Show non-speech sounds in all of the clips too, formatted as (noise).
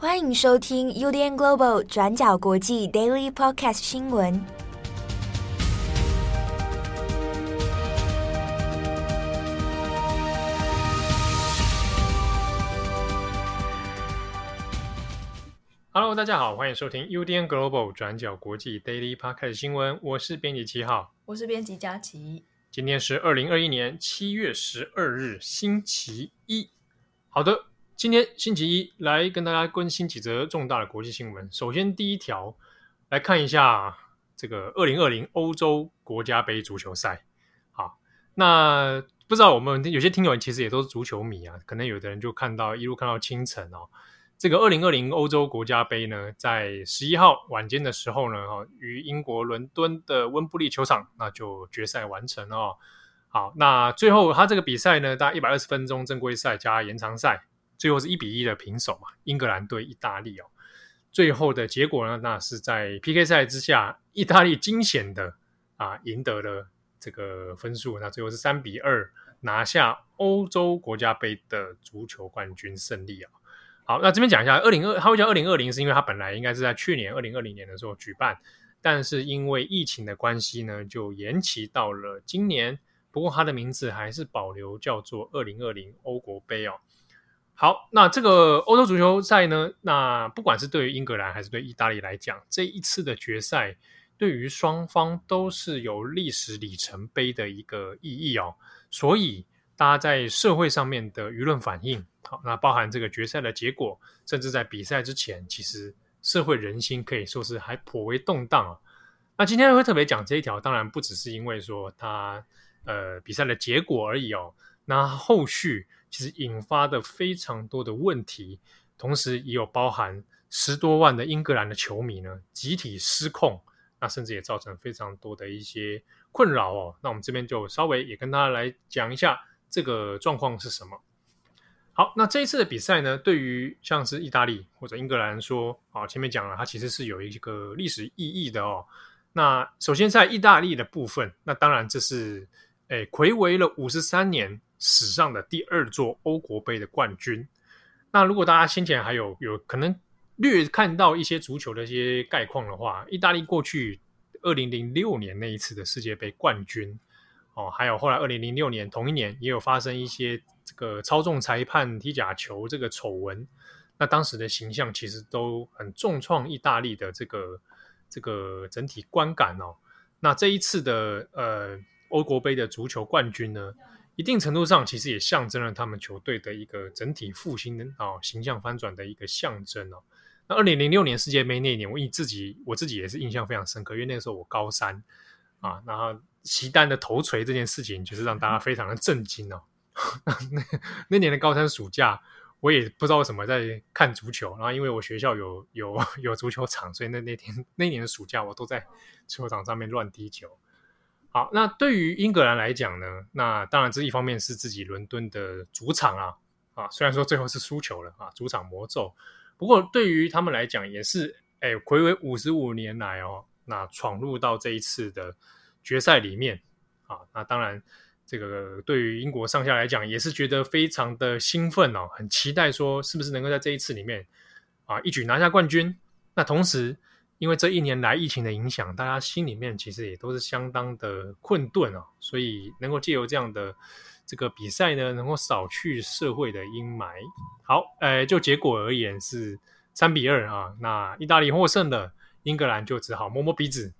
欢迎收听 UDN Global 转角国际 Daily Podcast 新闻。Hello，大家好，欢迎收听 UDN Global 转角国际 Daily Podcast 新闻。我是编辑七号，我是编辑佳琪。今天是二零二一年七月十二日，星期一。好的，今天星期一来跟大家更新几则重大的国际新闻。首先，第一条来看一下这个二零二零欧洲国家杯足球赛。好，那不知道我们有些听友其实也都是足球迷啊，可能有的人就看到一路看到清晨哦。这个二零二零欧洲国家杯呢，在十一号晚间的时候呢，哈，于英国伦敦的温布利球场，那就决赛完成哦。好，那最后他这个比赛呢，大概一百二十分钟正规赛加延长赛，最后是一比一的平手嘛。英格兰对意大利哦，最后的结果呢，那是在 PK 赛之下，意大利惊险的啊赢得了这个分数，那最后是三比二拿下欧洲国家杯的足球冠军胜利啊。好，那这边讲一下二零二，它会叫二零二零，是因为它本来应该是在去年二零二零年的时候举办，但是因为疫情的关系呢，就延期到了今年。不过它的名字还是保留叫做二零二零欧国杯哦。好，那这个欧洲足球赛呢，那不管是对于英格兰还是对意大利来讲，这一次的决赛对于双方都是有历史里程碑的一个意义哦。所以大家在社会上面的舆论反应，好，那包含这个决赛的结果，甚至在比赛之前，其实社会人心可以说是还颇为动荡啊。那今天会特别讲这一条，当然不只是因为说它。呃，比赛的结果而已哦。那后续其实引发的非常多的问题，同时也有包含十多万的英格兰的球迷呢，集体失控，那甚至也造成非常多的一些困扰哦。那我们这边就稍微也跟大家来讲一下这个状况是什么。好，那这一次的比赛呢，对于像是意大利或者英格兰说，啊，前面讲了，它其实是有一个历史意义的哦。那首先在意大利的部分，那当然这是。诶，魁违了五十三年，史上的第二座欧国杯的冠军。那如果大家先前还有有可能略看到一些足球的一些概况的话，意大利过去二零零六年那一次的世界杯冠军哦，还有后来二零零六年同一年也有发生一些这个操纵裁判踢假球这个丑闻，那当时的形象其实都很重创意大利的这个这个整体观感哦。那这一次的呃。欧国杯的足球冠军呢，一定程度上其实也象征了他们球队的一个整体复兴的啊、哦、形象翻转的一个象征哦。那二零零六年世界杯那一年，我自己我自己也是印象非常深刻，因为那个时候我高三啊，然后齐丹的头锤这件事情，就是让大家非常的震惊哦。(laughs) 那那年的高三暑假，我也不知道为什么在看足球，然后因为我学校有有有足球场，所以那那天那年的暑假我都在球场上面乱踢球。好，那对于英格兰来讲呢，那当然这一方面是自己伦敦的主场啊，啊，虽然说最后是输球了啊，主场魔咒，不过对于他们来讲也是，哎，睽违五十五年来哦，那闯入到这一次的决赛里面啊，那当然这个对于英国上下来讲也是觉得非常的兴奋哦，很期待说是不是能够在这一次里面啊一举拿下冠军，那同时。因为这一年来疫情的影响，大家心里面其实也都是相当的困顿哦，所以能够借由这样的这个比赛呢，能够扫去社会的阴霾。好，呃，就结果而言是三比二啊，那意大利获胜了，英格兰就只好摸摸鼻子。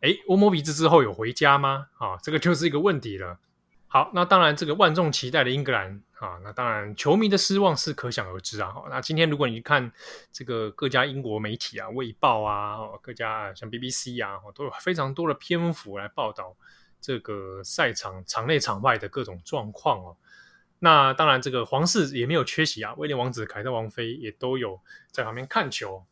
诶，摸摸鼻子之后有回家吗？啊，这个就是一个问题了。好，那当然，这个万众期待的英格兰啊，那当然球迷的失望是可想而知啊。那今天如果你看这个各家英国媒体啊，《卫报》啊，各家像 BBC 啊，都有非常多的篇幅来报道这个赛场场内场外的各种状况哦。那当然，这个皇室也没有缺席啊，威廉王子、凯特王妃也都有在旁边看球。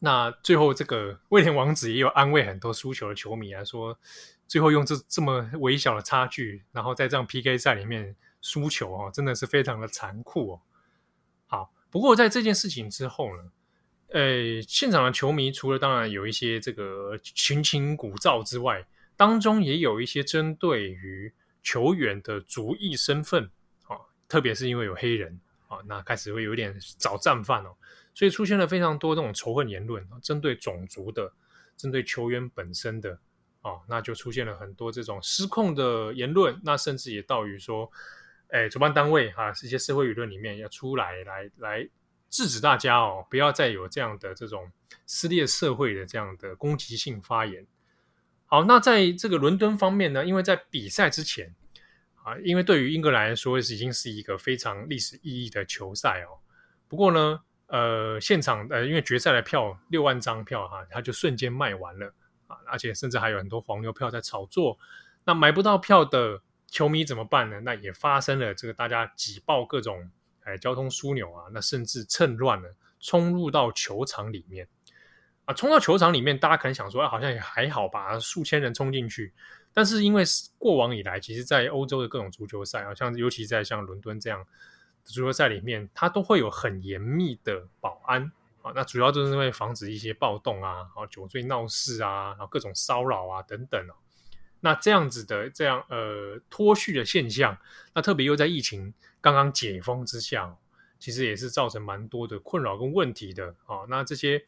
那最后，这个威廉王子也有安慰很多输球的球迷啊说。最后用这这么微小的差距，然后在这样 PK 赛里面输球哦，真的是非常的残酷哦。好，不过在这件事情之后呢，呃，现场的球迷除了当然有一些这个群情鼓噪之外，当中也有一些针对于球员的族裔身份啊，特别是因为有黑人啊，那开始会有点找战犯哦。所以出现了非常多这种仇恨言论，针对种族的，针对球员本身的，哦，那就出现了很多这种失控的言论，那甚至也到于说，哎，主办单位哈，这些社会舆论里面要出来来来制止大家哦，不要再有这样的这种撕裂社会的这样的攻击性发言。好，那在这个伦敦方面呢，因为在比赛之前啊，因为对于英格兰来说是已经是一个非常历史意义的球赛哦。不过呢，呃，现场呃，因为决赛的票六万张票哈，它就瞬间卖完了而且甚至还有很多黄牛票在炒作。那买不到票的球迷怎么办呢？那也发生了这个大家挤爆各种哎交通枢纽啊，那甚至趁乱呢冲入到球场里面。啊，冲到球场里面，大家可能想说，啊，好像也还好吧，数千人冲进去。但是因为过往以来，其实，在欧洲的各种足球赛啊，像尤其在像伦敦这样足球赛里面，它都会有很严密的保安啊。那主要就是因为防止一些暴动啊，啊，酒醉闹事啊，然后各种骚扰啊等等哦。那这样子的这样呃脱序的现象，那特别又在疫情刚刚解封之下，其实也是造成蛮多的困扰跟问题的啊。那这些。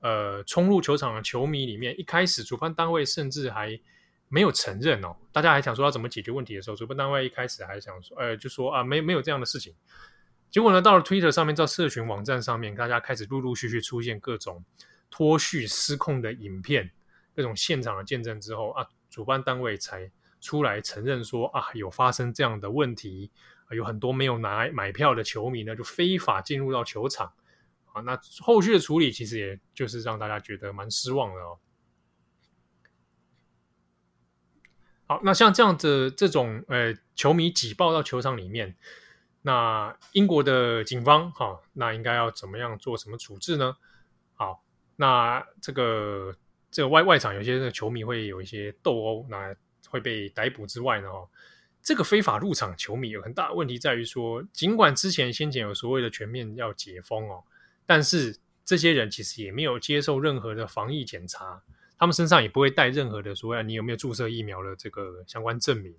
呃，冲入球场的球迷里面，一开始主办单位甚至还没有承认哦，大家还想说要怎么解决问题的时候，主办单位一开始还想说，呃，就说啊，没没有这样的事情。结果呢，到了 Twitter 上面，到社群网站上面，大家开始陆陆续续出现各种脱序失控的影片，各种现场的见证之后啊，主办单位才出来承认说啊，有发生这样的问题，有很多没有拿买票的球迷呢，就非法进入到球场。啊，那后续的处理其实也就是让大家觉得蛮失望的哦。好，那像这样子这种呃球迷挤爆到球场里面，那英国的警方哈、那应该要怎么样做什么处置呢？好，那这个这个外外场有些球迷会有一些斗殴，那会被逮捕之外呢，哈，这个非法入场球迷有很大的问题在于说，尽管之前先前有所谓的全面要解封哦。但是这些人其实也没有接受任何的防疫检查，他们身上也不会带任何的所谓你有没有注射疫苗的这个相关证明，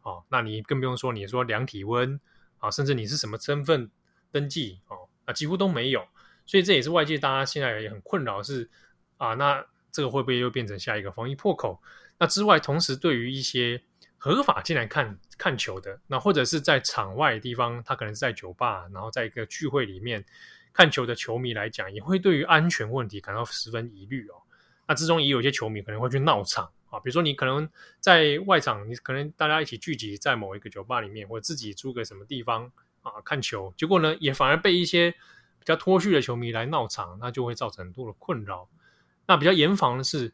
哦，那你更不用说你说量体温啊，甚至你是什么身份登记哦，啊几乎都没有，所以这也是外界大家现在也很困扰是啊，那这个会不会又变成下一个防疫破口？那之外，同时对于一些合法进来看看球的，那或者是在场外的地方，他可能是在酒吧，然后在一个聚会里面。看球的球迷来讲，也会对于安全问题感到十分疑虑哦。那之中也有一些球迷可能会去闹场比如说你可能在外场，你可能大家一起聚集在某一个酒吧里面，或者自己租个什么地方啊看球，结果呢也反而被一些比较脱序的球迷来闹场，那就会造成很多的困扰。那比较严防的是，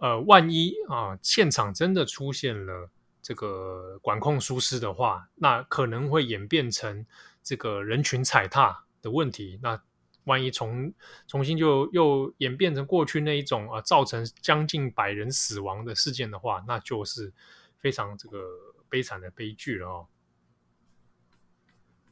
呃，万一啊现场真的出现了这个管控疏失的话，那可能会演变成这个人群踩踏的问题，那万一重重新就又演变成过去那一种啊，造成将近百人死亡的事件的话，那就是非常这个悲惨的悲剧了哦。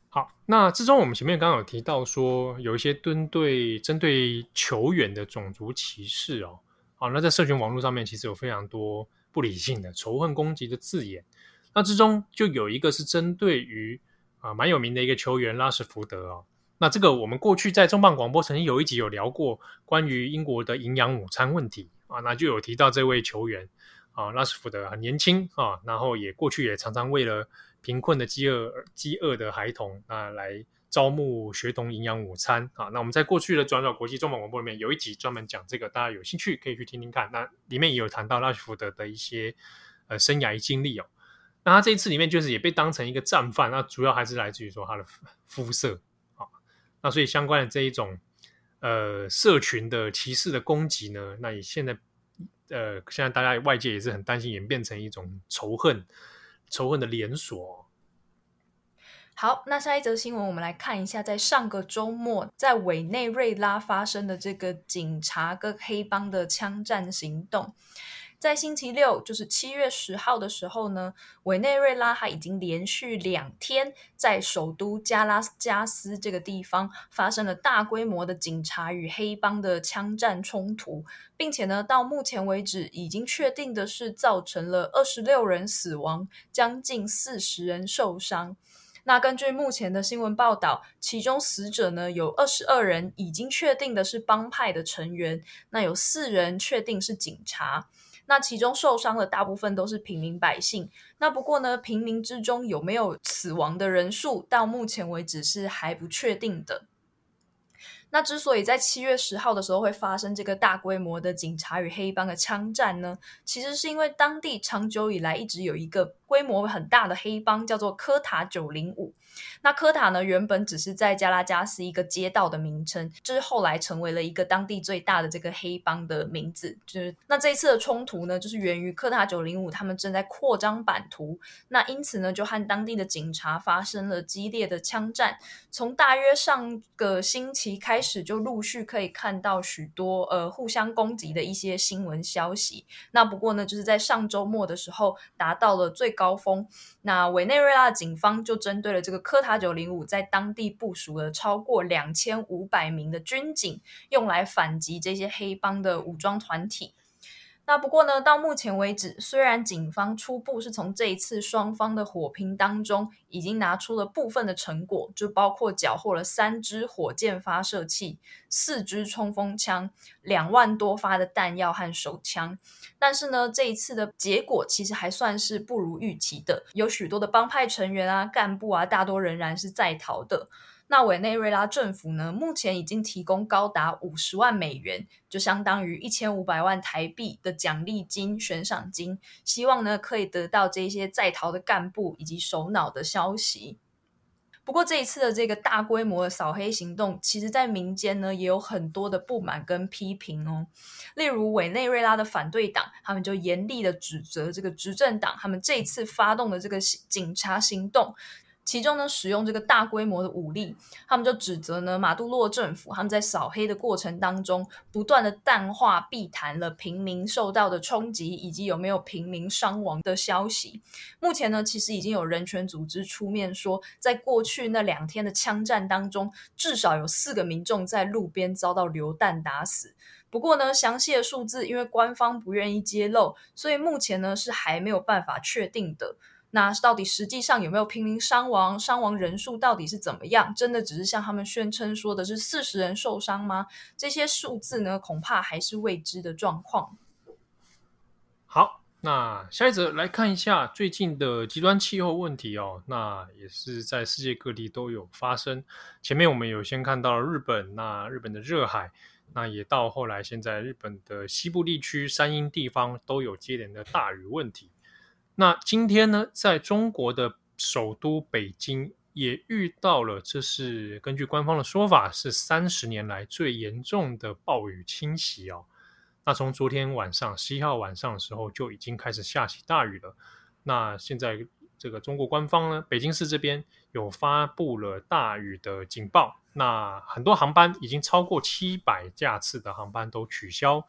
好，那之中我们前面刚刚有提到说，有一些针对针对球员的种族歧视哦。好，那在社群网络上面，其实有非常多不理性的仇恨攻击的字眼。那之中就有一个是针对于啊蛮有名的一个球员拉什福德哦。那这个我们过去在重磅广播曾经有一集有聊过关于英国的营养午餐问题啊，那就有提到这位球员啊，拉什福德很年轻啊，然后也过去也常常为了贫困的饥饿饥饿的孩童啊来招募学童营养午餐啊。那我们在过去的转角国际重磅广播里面有一集专门讲这个，大家有兴趣可以去听听看。那里面也有谈到拉什福德的一些呃生涯经历哦。那他这一次里面就是也被当成一个战犯，那主要还是来自于说他的肤色。那所以相关的这一种呃社群的歧视的攻击呢，那也现在呃现在大家外界也是很担心演变成一种仇恨仇恨的连锁。好，那下一则新闻我们来看一下，在上个周末在委内瑞拉发生的这个警察跟黑帮的枪战行动。在星期六，就是七月十号的时候呢，委内瑞拉它已经连续两天在首都加拉加斯这个地方发生了大规模的警察与黑帮的枪战冲突，并且呢，到目前为止已经确定的是造成了二十六人死亡，将近四十人受伤。那根据目前的新闻报道，其中死者呢有二十二人已经确定的是帮派的成员，那有四人确定是警察。那其中受伤的大部分都是平民百姓。那不过呢，平民之中有没有死亡的人数，到目前为止是还不确定的。那之所以在七月十号的时候会发生这个大规模的警察与黑帮的枪战呢，其实是因为当地长久以来一直有一个规模很大的黑帮，叫做科塔九零五。那科塔呢，原本只是在加拉加斯一个街道的名称，就是后来成为了一个当地最大的这个黑帮的名字。就是那这一次的冲突呢，就是源于科塔九零五他们正在扩张版图，那因此呢，就和当地的警察发生了激烈的枪战。从大约上个星期开始，就陆续可以看到许多呃互相攻击的一些新闻消息。那不过呢，就是在上周末的时候达到了最高峰。那委内瑞拉警方就针对了这个科塔九零五，在当地部署了超过两千五百名的军警，用来反击这些黑帮的武装团体。那不过呢，到目前为止，虽然警方初步是从这一次双方的火拼当中已经拿出了部分的成果，就包括缴获了三支火箭发射器、四支冲锋枪、两万多发的弹药和手枪，但是呢，这一次的结果其实还算是不如预期的，有许多的帮派成员啊、干部啊，大多仍然是在逃的。那委内瑞拉政府呢，目前已经提供高达五十万美元，就相当于一千五百万台币的奖励金、悬赏金，希望呢可以得到这些在逃的干部以及首脑的消息。不过这一次的这个大规模的扫黑行动，其实在民间呢也有很多的不满跟批评哦。例如委内瑞拉的反对党，他们就严厉的指责这个执政党，他们这一次发动的这个警察行动。其中呢，使用这个大规模的武力，他们就指责呢马杜洛政府，他们在扫黑的过程当中，不断的淡化、避谈了平民受到的冲击，以及有没有平民伤亡的消息。目前呢，其实已经有人权组织出面说，在过去那两天的枪战当中，至少有四个民众在路边遭到流弹打死。不过呢，详细的数字因为官方不愿意揭露，所以目前呢是还没有办法确定的。那到底实际上有没有平民伤亡？伤亡人数到底是怎么样？真的只是像他们宣称说的是四十人受伤吗？这些数字呢，恐怕还是未知的状况。好，那下一则来看一下最近的极端气候问题哦。那也是在世界各地都有发生。前面我们有先看到了日本，那日本的热海，那也到后来现在日本的西部地区山阴地方都有接连的大雨问题。那今天呢，在中国的首都北京也遇到了，这是根据官方的说法，是三十年来最严重的暴雨侵袭哦。那从昨天晚上十一号晚上的时候就已经开始下起大雨了。那现在这个中国官方呢，北京市这边有发布了大雨的警报，那很多航班已经超过七百架次的航班都取消。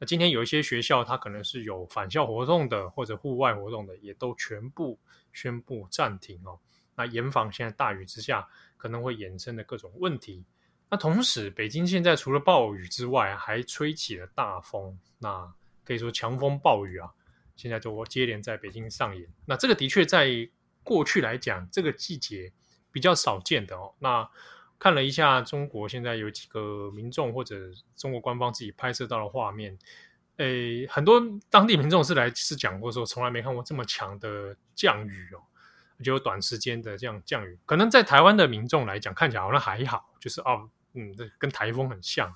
那今天有一些学校，它可能是有返校活动的，或者户外活动的，也都全部宣布暂停哦。那严防现在大雨之下可能会衍生的各种问题。那同时，北京现在除了暴雨之外，还吹起了大风，那可以说强风暴雨啊，现在就接连在北京上演。那这个的确在过去来讲，这个季节比较少见的哦。那看了一下中国现在有几个民众或者中国官方自己拍摄到的画面，诶，很多当地民众是来是讲过说，从来没看过这么强的降雨哦，就有短时间的这样降雨。可能在台湾的民众来讲，看起来好像还好，就是哦，嗯，这跟台风很像。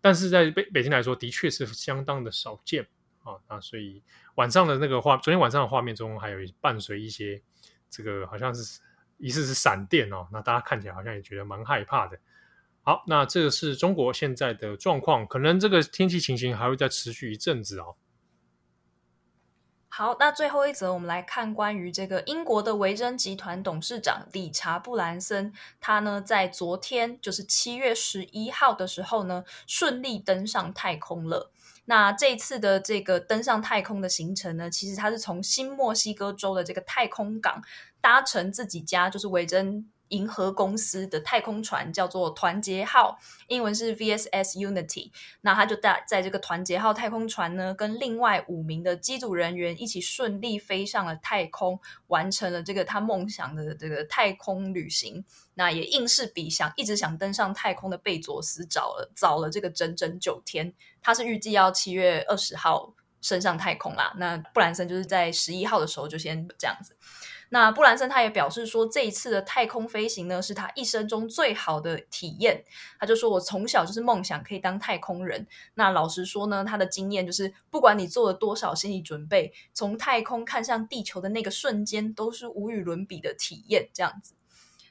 但是在北北京来说，的确是相当的少见啊。那所以晚上的那个画，昨天晚上的画面中还有伴随一些这个好像是。疑似是闪电哦，那大家看起来好像也觉得蛮害怕的。好，那这个是中国现在的状况，可能这个天气情形还会再持续一阵子哦。好，那最后一则，我们来看关于这个英国的维珍集团董事长理查布兰森，他呢在昨天就是七月十一号的时候呢，顺利登上太空了。那这次的这个登上太空的行程呢，其实它是从新墨西哥州的这个太空港搭乘自己家就是维珍银河公司的太空船叫做团结号，英文是 VSS Unity。那他就在在这个团结号太空船呢，跟另外五名的机组人员一起顺利飞上了太空，完成了这个他梦想的这个太空旅行。那也硬是比想一直想登上太空的贝佐斯早了早了这个整整九天。他是预计要七月二十号升上太空啦。那布兰森就是在十一号的时候就先这样子。那布兰森他也表示说，这一次的太空飞行呢，是他一生中最好的体验。他就说：“我从小就是梦想可以当太空人。”那老实说呢，他的经验就是，不管你做了多少心理准备，从太空看向地球的那个瞬间，都是无与伦比的体验。这样子。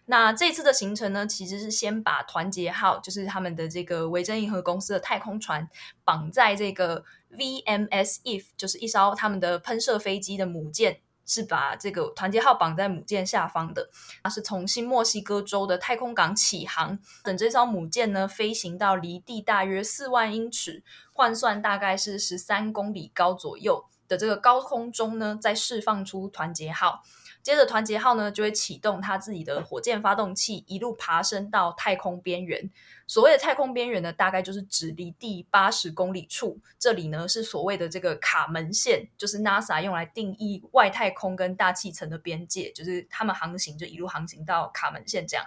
那这次的行程呢，其实是先把团结号，就是他们的这个维珍银河公司的太空船，绑在这个 VMS Eve，就是一艘他们的喷射飞机的母舰。是把这个团结号绑在母舰下方的，它是从新墨西哥州的太空港起航，等这艘母舰呢飞行到离地大约四万英尺，换算大概是十三公里高左右的这个高空中呢，再释放出团结号。接着，团结号呢就会启动它自己的火箭发动器，一路爬升到太空边缘。所谓的太空边缘呢，大概就是指离地八十公里处。这里呢是所谓的这个卡门线，就是 NASA 用来定义外太空跟大气层的边界，就是他们航行就一路航行到卡门线这样。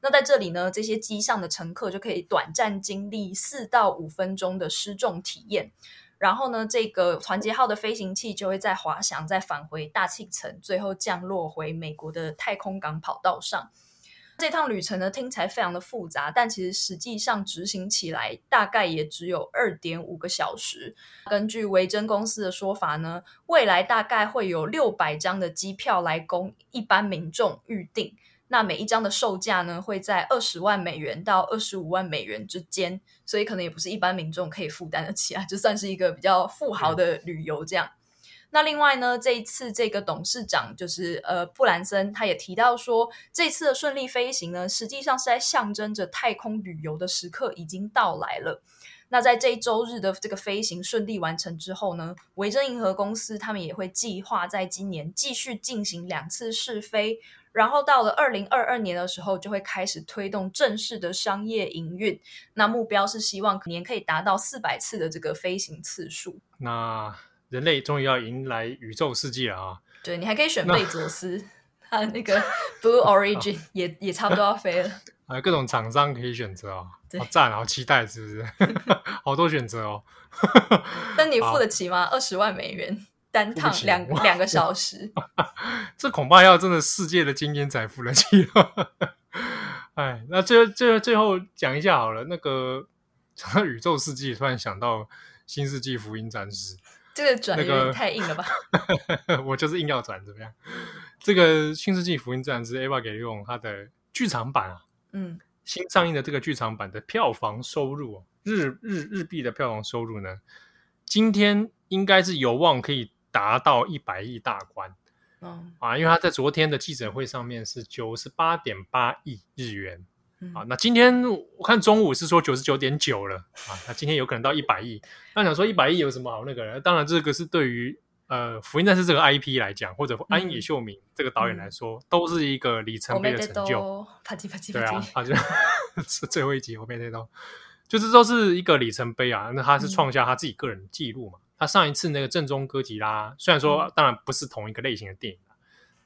那在这里呢，这些机上的乘客就可以短暂经历四到五分钟的失重体验。然后呢，这个团结号的飞行器就会再滑翔，再返回大气层，最后降落回美国的太空港跑道上。这趟旅程呢，听起来非常的复杂，但其实实际上执行起来大概也只有二点五个小时。根据维珍公司的说法呢，未来大概会有六百张的机票来供一般民众预订。那每一张的售价呢，会在二十万美元到二十五万美元之间，所以可能也不是一般民众可以负担得起啊，就算是一个比较富豪的旅游这样。嗯、那另外呢，这一次这个董事长就是呃布兰森，他也提到说，这次的顺利飞行呢，实际上是在象征着太空旅游的时刻已经到来了。那在这一周日的这个飞行顺利完成之后呢，维珍银河公司他们也会计划在今年继续进行两次试飞。然后到了二零二二年的时候，就会开始推动正式的商业营运。那目标是希望年可以达到四百次的这个飞行次数。那人类终于要迎来宇宙世纪了啊！对，你还可以选贝佐斯，他的那个 Blue Origin 也也差不多要飞了。(laughs) 还有各种厂商可以选择哦，好赞，好期待，是不是？(laughs) 好多选择哦。(laughs) 但你付得起吗？二十万美元。单趟两两个小时，(laughs) 这恐怕要真的世界的精英才付得起了。哎，那最最最后讲一下好了。那个讲到宇宙世纪，突然想到《新世纪福音战士》，这个转有点太硬了吧？我就是硬要转，怎么样？这个《新世纪福音战士》Evangelion 它的剧场版啊，嗯，新上映的这个剧场版的票房收入，日日日币的票房收入呢，今天应该是有望可以。达到一百亿大关，嗯啊，因为他在昨天的记者会上面是九十八点八亿日元，嗯、啊，那今天我看中午是说九十九点九了，啊，那今天有可能到一百亿。那想说一百亿有什么好那个人？当然这个是对于呃福音战士这个 IP 来讲，或者安野秀明这个导演来说，嗯、都是一个里程碑的成就。啪叽啪叽，对啊，好像是最后一集我没听到，就是都是一个里程碑啊。那他是创下他自己个人记录嘛。嗯他上一次那个正宗哥吉拉，虽然说当然不是同一个类型的电影，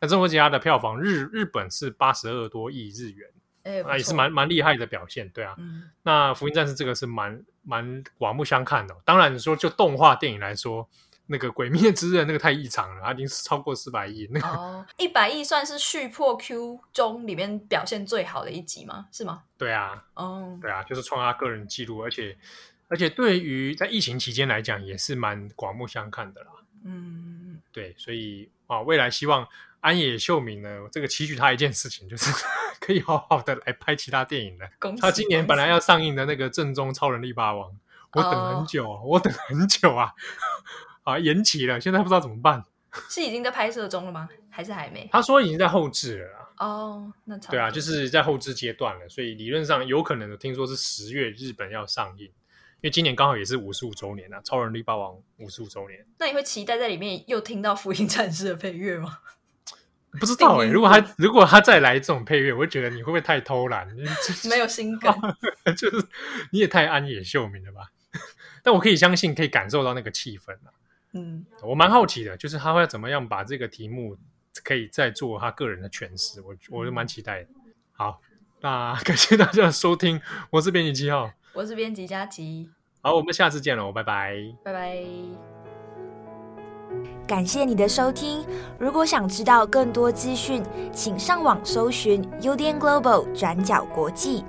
那正宗哥吉拉的票房日日本是八十二多亿日元，哎，也是蛮蛮厉害的表现，对啊。嗯、那福音战士这个是蛮蛮刮目相看的。当然你说就动画电影来说，那个鬼灭之刃那个太异常了，它已经是超过四百亿。那个、哦，一百亿算是续破 Q 中里面表现最好的一集吗？是吗？对啊，哦，对啊，就是创下个人记录，而且。而且对于在疫情期间来讲，也是蛮刮目相看的啦。嗯，对，所以啊，未来希望安野秀明呢，这个期许他一件事情，就是 (laughs) 可以好好的来拍其他电影了。喜他今年本来要上映的那个正宗超人力霸王，我等很久，哦、我等很久啊，啊，延期了，现在不知道怎么办。(laughs) 是已经在拍摄中了吗？还是还没？他说已经在后置了。哦，那差不多。对啊，就是在后置阶段了，所以理论上有可能，听说是十月日本要上映。因为今年刚好也是五十五周年啊，《超人力霸王》五十五周年。那你会期待在里面又听到《福音战士》的配乐吗？(laughs) 不知道哎、欸，(laughs) 如果他如果他再来这种配乐，我会觉得你会不会太偷懒？没有心梗，就是你也太安野秀明了吧？但我可以相信，可以感受到那个气氛。嗯，我蛮好奇的，就是他会怎么样把这个题目可以再做他个人的诠释，我我就蛮期待的。好，那 (laughs) 感谢大家的收听，我是编辑七号，我是编辑佳琪，好，我们下次见了，拜拜，拜拜。感谢你的收听，如果想知道更多资讯，请上网搜寻 UDN Global 转角国际。